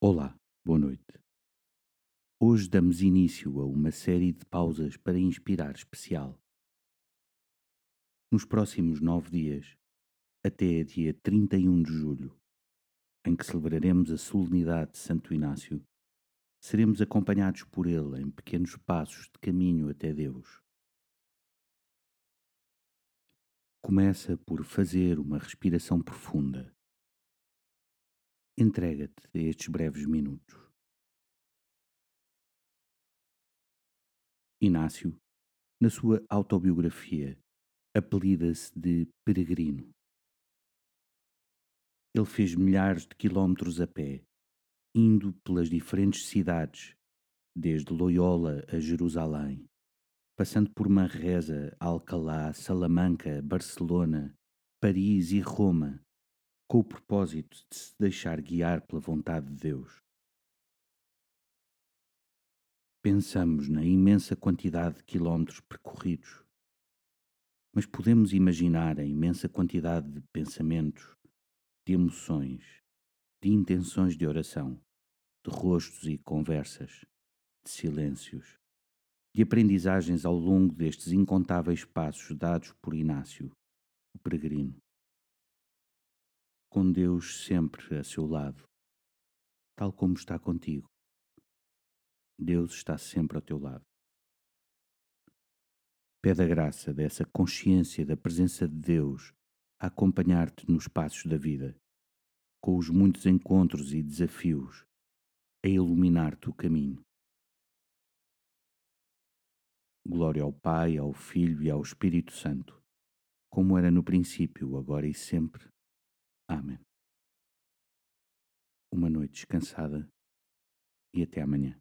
Olá, boa noite. Hoje damos início a uma série de pausas para inspirar especial. Nos próximos nove dias, até dia 31 de julho, em que celebraremos a solenidade de Santo Inácio, seremos acompanhados por ele em pequenos passos de caminho até Deus. Começa por fazer uma respiração profunda. Entrega-te a estes breves minutos. Inácio, na sua autobiografia, apelida-se de peregrino. Ele fez milhares de quilómetros a pé, indo pelas diferentes cidades, desde Loyola a Jerusalém, passando por Manresa, Alcalá, Salamanca, Barcelona, Paris e Roma, com o propósito de se deixar guiar pela vontade de Deus. Pensamos na imensa quantidade de quilómetros percorridos, mas podemos imaginar a imensa quantidade de pensamentos, de emoções, de intenções de oração, de rostos e conversas, de silêncios, de aprendizagens ao longo destes incontáveis passos dados por Inácio, o peregrino. Com Deus sempre a seu lado, tal como está contigo. Deus está sempre ao teu lado. Pede a graça dessa consciência da presença de Deus a acompanhar-te nos passos da vida, com os muitos encontros e desafios, a iluminar-te o caminho. Glória ao Pai, ao Filho e ao Espírito Santo, como era no princípio, agora e sempre. Amém. Uma noite descansada e até amanhã.